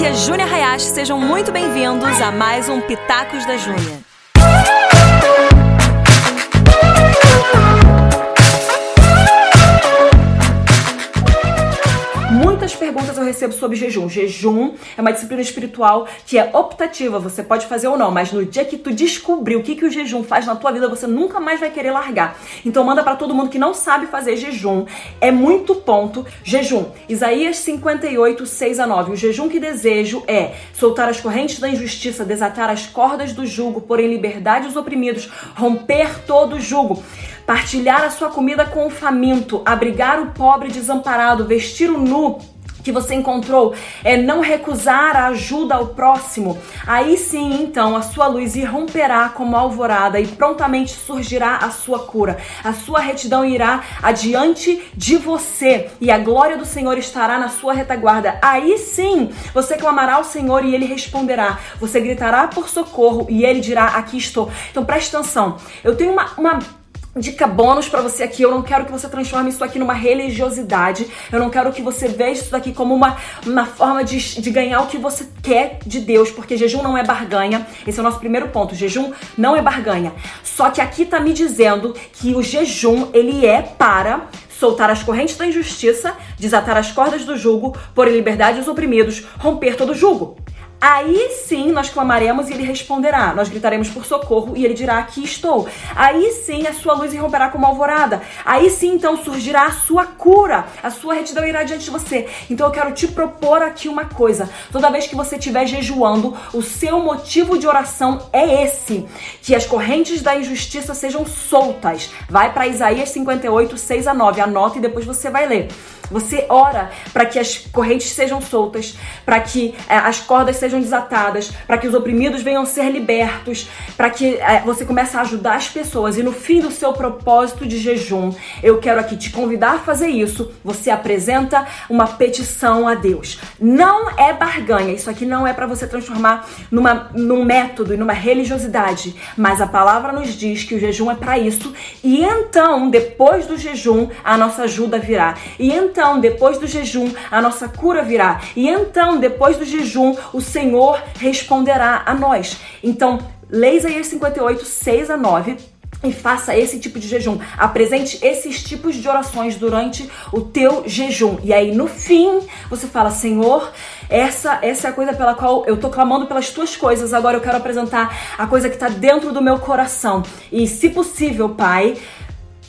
aqui é Júnia Hayashi, sejam muito bem-vindos a mais um Pitacos da Júnia. Recebo sobre jejum. Jejum é uma disciplina espiritual que é optativa, você pode fazer ou não, mas no dia que tu descobrir o que, que o jejum faz na tua vida, você nunca mais vai querer largar. Então manda para todo mundo que não sabe fazer jejum. É muito ponto. Jejum. Isaías 58, 6 a 9. O jejum que desejo é soltar as correntes da injustiça, desatar as cordas do jugo, pôr em liberdade os oprimidos, romper todo o jugo partilhar a sua comida com o faminto, abrigar o pobre desamparado, vestir o nu que você encontrou é não recusar a ajuda ao próximo, aí sim, então, a sua luz irromperá como alvorada e prontamente surgirá a sua cura. A sua retidão irá adiante de você e a glória do Senhor estará na sua retaguarda. Aí sim, você clamará ao Senhor e ele responderá. Você gritará por socorro e ele dirá: Aqui estou. Então preste atenção. Eu tenho uma, uma Dica bônus para você aqui, eu não quero que você transforme isso aqui numa religiosidade, eu não quero que você veja isso daqui como uma, uma forma de, de ganhar o que você quer de Deus, porque jejum não é barganha, esse é o nosso primeiro ponto, jejum não é barganha. Só que aqui tá me dizendo que o jejum, ele é para soltar as correntes da injustiça, desatar as cordas do jugo, pôr em liberdade os oprimidos, romper todo jugo. Aí sim nós clamaremos e ele responderá. Nós gritaremos por socorro e ele dirá: Aqui estou. Aí sim a sua luz irromperá como alvorada. Aí sim então surgirá a sua cura. A sua retidão irá diante de você. Então eu quero te propor aqui uma coisa. Toda vez que você estiver jejuando, o seu motivo de oração é esse: que as correntes da injustiça sejam soltas. Vai para Isaías 58, 6 a 9. Anota e depois você vai ler. Você ora para que as correntes sejam soltas, para que é, as cordas sejam desatadas, para que os oprimidos venham ser libertos, para que é, você comece a ajudar as pessoas. E no fim do seu propósito de jejum, eu quero aqui te convidar a fazer isso. Você apresenta uma petição a Deus. Não é barganha. Isso aqui não é para você transformar numa, num método e numa religiosidade. Mas a palavra nos diz que o jejum é para isso. E então, depois do jejum, a nossa ajuda virá. E então, então, depois do jejum, a nossa cura virá. E então, depois do jejum, o Senhor responderá a nós. Então, leia Isaías 58, 6 a 9 e faça esse tipo de jejum. Apresente esses tipos de orações durante o teu jejum. E aí no fim, você fala: "Senhor, essa essa é a coisa pela qual eu tô clamando pelas tuas coisas. Agora eu quero apresentar a coisa que está dentro do meu coração. E se possível, Pai,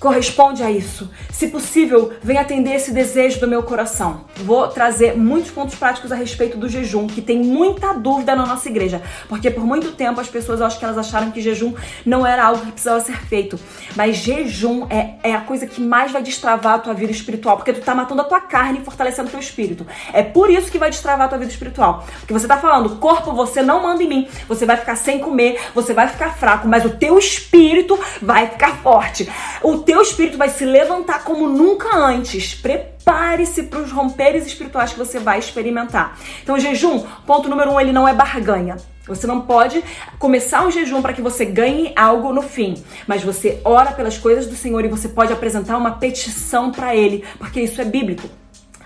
corresponde a isso. Se possível, venha atender esse desejo do meu coração. Vou trazer muitos pontos práticos a respeito do jejum, que tem muita dúvida na nossa igreja, porque por muito tempo as pessoas, acho que elas acharam que jejum não era algo que precisava ser feito. Mas jejum é, é a coisa que mais vai destravar a tua vida espiritual, porque tu tá matando a tua carne e fortalecendo o teu espírito. É por isso que vai destravar a tua vida espiritual. Porque você tá falando, corpo, você não manda em mim, você vai ficar sem comer, você vai ficar fraco, mas o teu espírito vai ficar forte. O teu espírito vai se levantar como nunca antes. Prepare-se para os romperes espirituais que você vai experimentar. Então, jejum, ponto número um, ele não é barganha. Você não pode começar um jejum para que você ganhe algo no fim, mas você ora pelas coisas do Senhor e você pode apresentar uma petição para Ele, porque isso é bíblico.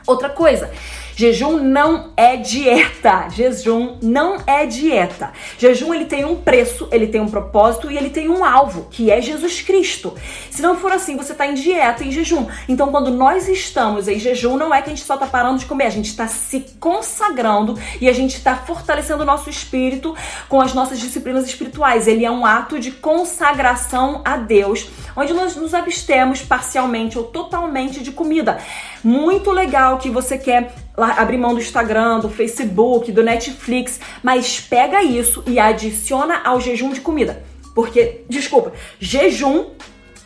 Outra coisa, Jejum não é dieta. Jejum não é dieta. Jejum ele tem um preço, ele tem um propósito e ele tem um alvo, que é Jesus Cristo. Se não for assim, você está em dieta, em jejum. Então, quando nós estamos em jejum, não é que a gente só está parando de comer, a gente está se consagrando e a gente está fortalecendo o nosso espírito com as nossas disciplinas espirituais. Ele é um ato de consagração a Deus, onde nós nos abstemos parcialmente ou totalmente de comida. Muito legal que você quer abrir mão do Instagram, do Facebook, do Netflix, mas pega isso e adiciona ao jejum de comida. Porque, desculpa, jejum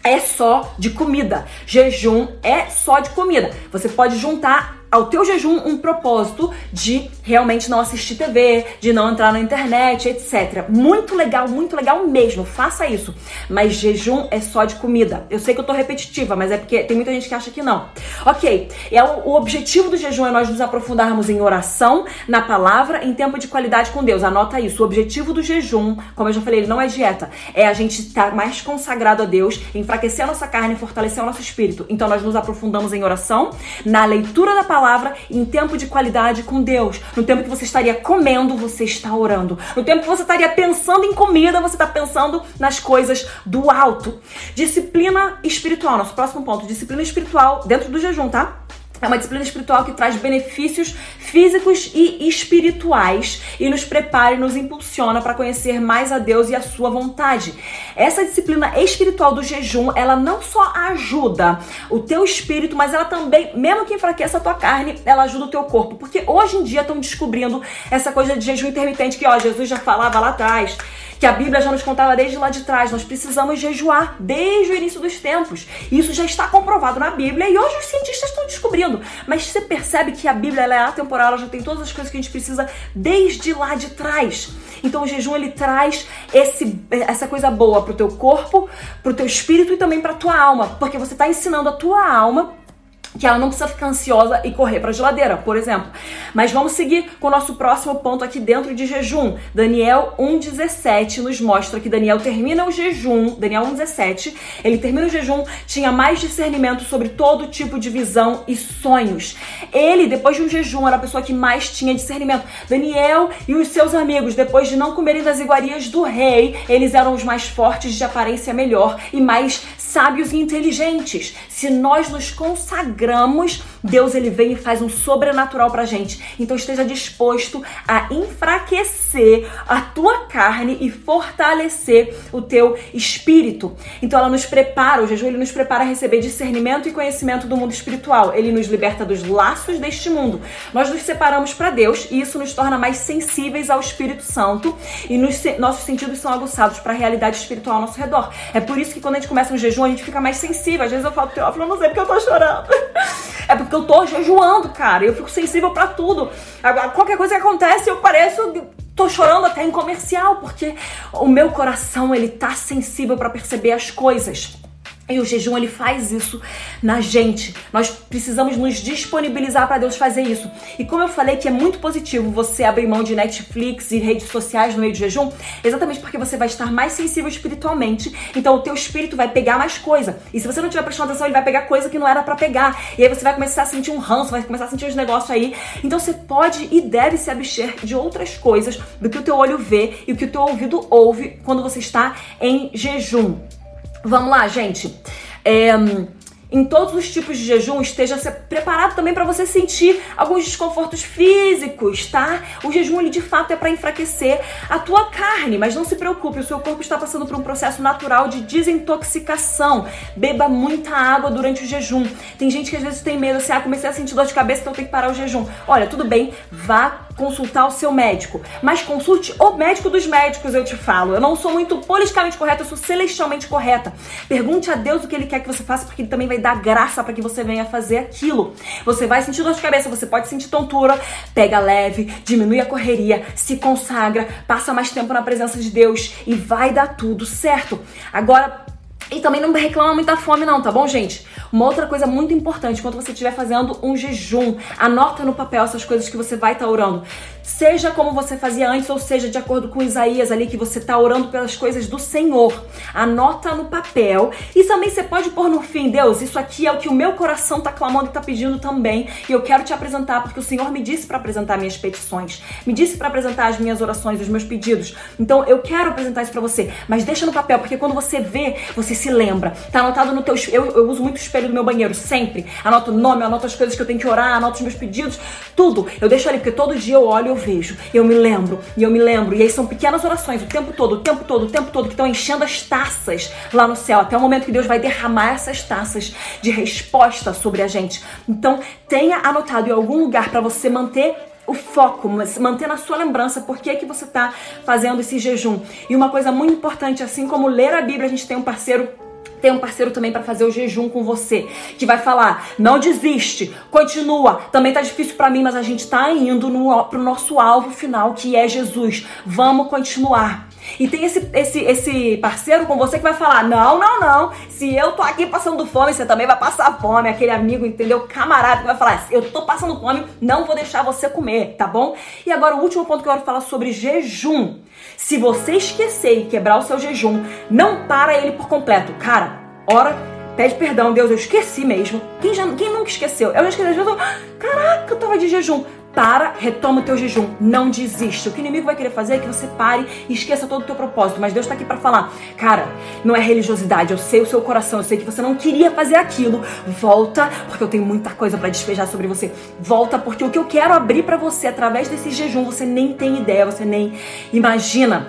é só de comida. Jejum é só de comida. Você pode juntar ao teu jejum um propósito de realmente não assistir TV, de não entrar na internet, etc. Muito legal, muito legal mesmo. Faça isso. Mas jejum é só de comida. Eu sei que eu tô repetitiva, mas é porque tem muita gente que acha que não. Ok, é o, o objetivo do jejum é nós nos aprofundarmos em oração, na palavra, em tempo de qualidade com Deus. Anota isso. O objetivo do jejum, como eu já falei, ele não é dieta. É a gente estar tá mais consagrado a Deus, enfraquecer a nossa carne, fortalecer o nosso espírito. Então nós nos aprofundamos em oração, na leitura da palavra palavra em tempo de qualidade com Deus. No tempo que você estaria comendo, você está orando. No tempo que você estaria pensando em comida, você está pensando nas coisas do alto. Disciplina espiritual, nosso próximo ponto, disciplina espiritual dentro do jejum, tá? É uma disciplina espiritual que traz benefícios físicos e espirituais e nos prepara e nos impulsiona para conhecer mais a Deus e a sua vontade. Essa disciplina espiritual do jejum, ela não só ajuda o teu espírito, mas ela também, mesmo que enfraqueça a tua carne, ela ajuda o teu corpo. Porque hoje em dia estão descobrindo essa coisa de jejum intermitente que, ó, Jesus já falava lá atrás que a Bíblia já nos contava desde lá de trás. Nós precisamos jejuar desde o início dos tempos. Isso já está comprovado na Bíblia e hoje os cientistas estão descobrindo. Mas você percebe que a Bíblia é atemporal, ela já tem todas as coisas que a gente precisa desde lá de trás. Então o jejum ele traz esse, essa coisa boa pro teu corpo, pro teu espírito e também pra tua alma, porque você está ensinando a tua alma que ela não precisa ficar ansiosa e correr para a geladeira, por exemplo. Mas vamos seguir com o nosso próximo ponto aqui dentro de jejum. Daniel 1:17 nos mostra que Daniel termina o jejum, Daniel 1:17, ele termina o jejum, tinha mais discernimento sobre todo tipo de visão e sonhos. Ele, depois de um jejum, era a pessoa que mais tinha discernimento. Daniel e os seus amigos, depois de não comerem das iguarias do rei, eles eram os mais fortes, de aparência melhor e mais sábios e inteligentes. Se nós nos consagramos, Deus ele vem e faz um sobrenatural pra gente. Então esteja disposto a enfraquecer a tua carne e fortalecer o teu espírito. Então ela nos prepara, o jejum ele nos prepara a receber discernimento e conhecimento do mundo espiritual. Ele nos liberta dos laços deste mundo. Nós nos separamos para Deus e isso nos torna mais sensíveis ao Espírito Santo e nos, nossos sentidos são aguçados para a realidade espiritual ao nosso redor. É por isso que quando a gente começa um jejum, a gente fica mais sensível. Às vezes eu falo eu não sei porque eu tô chorando. É porque eu tô jejuando, cara. Eu fico sensível para tudo. Agora, qualquer coisa que acontece, eu pareço tô chorando até em comercial, porque o meu coração ele tá sensível para perceber as coisas. E o jejum ele faz isso na gente. Nós precisamos nos disponibilizar para Deus fazer isso. E como eu falei que é muito positivo você abrir mão de Netflix e redes sociais no meio do jejum, exatamente porque você vai estar mais sensível espiritualmente. Então o teu espírito vai pegar mais coisa. E se você não estiver prestando atenção, ele vai pegar coisa que não era para pegar. E aí você vai começar a sentir um ranço, vai começar a sentir os negócios aí. Então você pode e deve se abster de outras coisas do que o teu olho vê e o que o teu ouvido ouve quando você está em jejum. Vamos lá, gente. É, em todos os tipos de jejum, esteja preparado também para você sentir alguns desconfortos físicos, tá? O jejum, ele de fato é para enfraquecer a tua carne, mas não se preocupe, o seu corpo está passando por um processo natural de desintoxicação. Beba muita água durante o jejum. Tem gente que às vezes tem medo, assim, ah, comecei a sentir dor de cabeça, então tem que parar o jejum. Olha, tudo bem, vá consultar o seu médico, mas consulte o médico dos médicos, eu te falo. Eu não sou muito politicamente correta, eu sou celestialmente correta. Pergunte a Deus o que ele quer que você faça, porque ele também vai dar graça para que você venha fazer aquilo. Você vai sentir dor de cabeça, você pode sentir tontura, pega leve, diminui a correria, se consagra, passa mais tempo na presença de Deus e vai dar tudo certo. Agora, e também não reclama muita fome não, tá bom, gente? Uma outra coisa muito importante, quando você estiver fazendo um jejum, anota no papel essas coisas que você vai estar tá orando. Seja como você fazia antes, ou seja, de acordo com Isaías ali, que você está orando pelas coisas do Senhor. Anota no papel. E também você pode pôr no fim, Deus, isso aqui é o que o meu coração está clamando e está pedindo também. E eu quero te apresentar, porque o Senhor me disse para apresentar minhas petições. Me disse para apresentar as minhas orações, os meus pedidos. Então eu quero apresentar isso para você. Mas deixa no papel, porque quando você vê, você se lembra. Tá anotado no teu. Eu, eu uso muito o espelho do meu banheiro, sempre. Anoto o nome, anoto as coisas que eu tenho que orar, anoto os meus pedidos, tudo. Eu deixo ali, porque todo dia eu olho vejo, eu me lembro, e eu me lembro. E aí são pequenas orações o tempo todo, o tempo todo, o tempo todo, que estão enchendo as taças lá no céu, até o momento que Deus vai derramar essas taças de resposta sobre a gente. Então, tenha anotado em algum lugar para você manter o foco, manter na sua lembrança por que, que você está fazendo esse jejum. E uma coisa muito importante, assim como ler a Bíblia, a gente tem um parceiro tem um parceiro também para fazer o jejum com você, que vai falar: não desiste, continua. Também tá difícil para mim, mas a gente tá indo no, pro nosso alvo final, que é Jesus. Vamos continuar. E tem esse, esse, esse parceiro com você que vai falar: não, não, não. Se eu tô aqui passando fome, você também vai passar fome. Aquele amigo, entendeu? Camarada que vai falar: eu tô passando fome, não vou deixar você comer, tá bom? E agora o último ponto que eu quero falar sobre jejum. Se você esquecer e quebrar o seu jejum, não para ele por completo. Cara, ora Pede perdão, Deus, eu esqueci mesmo. Quem, já, quem nunca esqueceu? Eu já esqueci, eu caraca, eu tava de jejum. Para, retoma o teu jejum, não desiste. O que o inimigo vai querer fazer é que você pare e esqueça todo o teu propósito. Mas Deus está aqui para falar, cara, não é religiosidade, eu sei o seu coração, eu sei que você não queria fazer aquilo. Volta, porque eu tenho muita coisa para despejar sobre você. Volta, porque o que eu quero abrir para você através desse jejum, você nem tem ideia, você nem imagina.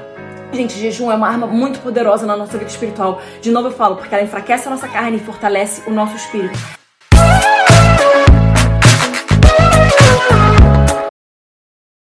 Gente, jejum é uma arma muito poderosa na nossa vida espiritual. De novo eu falo, porque ela enfraquece a nossa carne e fortalece o nosso espírito.